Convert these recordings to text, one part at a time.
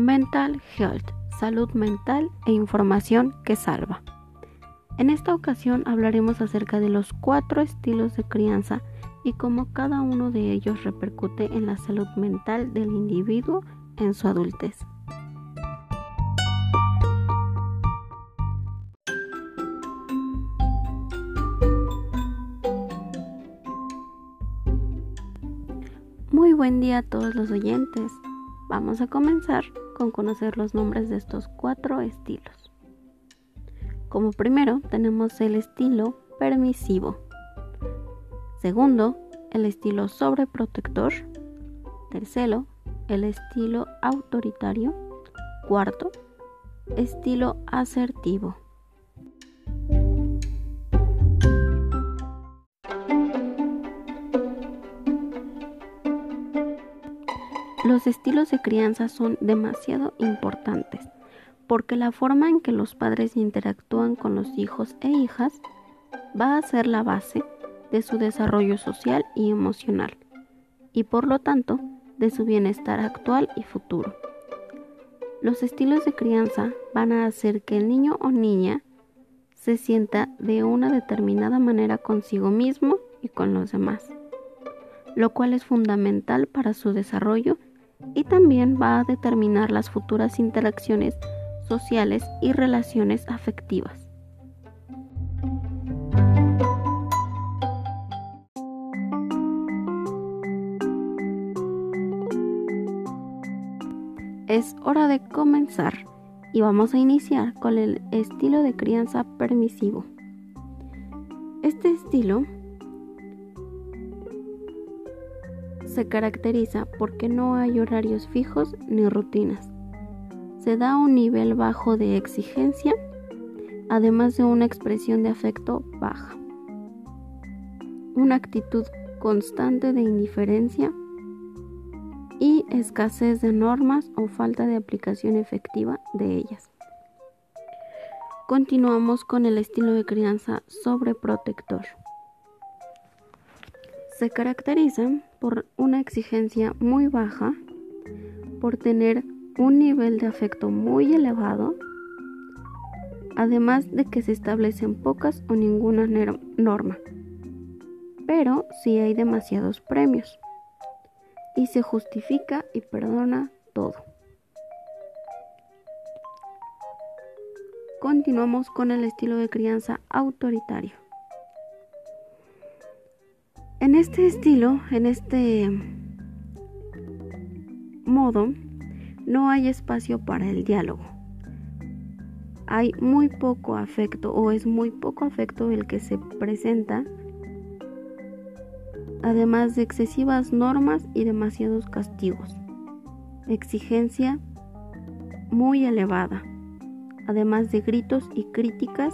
Mental Health, salud mental e información que salva. En esta ocasión hablaremos acerca de los cuatro estilos de crianza y cómo cada uno de ellos repercute en la salud mental del individuo en su adultez. Muy buen día a todos los oyentes. Vamos a comenzar con conocer los nombres de estos cuatro estilos. Como primero tenemos el estilo permisivo. Segundo, el estilo sobreprotector. Tercero, el estilo autoritario. Cuarto, estilo asertivo. Los estilos de crianza son demasiado importantes porque la forma en que los padres interactúan con los hijos e hijas va a ser la base de su desarrollo social y emocional y por lo tanto de su bienestar actual y futuro. Los estilos de crianza van a hacer que el niño o niña se sienta de una determinada manera consigo mismo y con los demás, lo cual es fundamental para su desarrollo y también va a determinar las futuras interacciones sociales y relaciones afectivas. Es hora de comenzar y vamos a iniciar con el estilo de crianza permisivo. Este estilo se caracteriza porque no hay horarios fijos ni rutinas. Se da un nivel bajo de exigencia, además de una expresión de afecto baja. Una actitud constante de indiferencia y escasez de normas o falta de aplicación efectiva de ellas. Continuamos con el estilo de crianza sobreprotector. Se caracteriza por una exigencia muy baja, por tener un nivel de afecto muy elevado, además de que se establecen pocas o ninguna norma, pero sí hay demasiados premios y se justifica y perdona todo. Continuamos con el estilo de crianza autoritario. Este estilo, en este modo, no hay espacio para el diálogo. Hay muy poco afecto o es muy poco afecto el que se presenta, además de excesivas normas y demasiados castigos. Exigencia muy elevada, además de gritos y críticas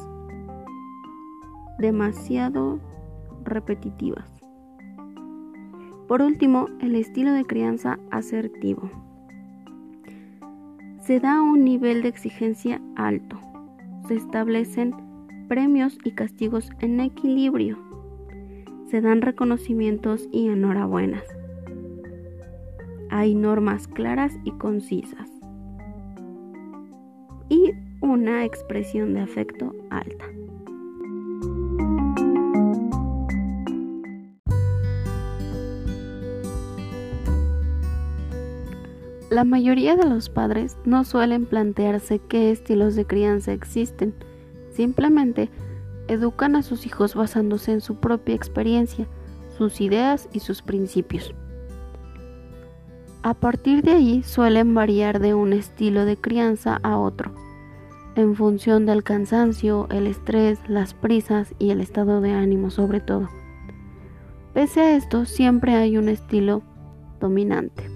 demasiado repetitivas. Por último, el estilo de crianza asertivo. Se da un nivel de exigencia alto. Se establecen premios y castigos en equilibrio. Se dan reconocimientos y enhorabuenas. Hay normas claras y concisas. Y una expresión de afecto alta. La mayoría de los padres no suelen plantearse qué estilos de crianza existen, simplemente educan a sus hijos basándose en su propia experiencia, sus ideas y sus principios. A partir de ahí suelen variar de un estilo de crianza a otro, en función del cansancio, el estrés, las prisas y el estado de ánimo sobre todo. Pese a esto, siempre hay un estilo dominante.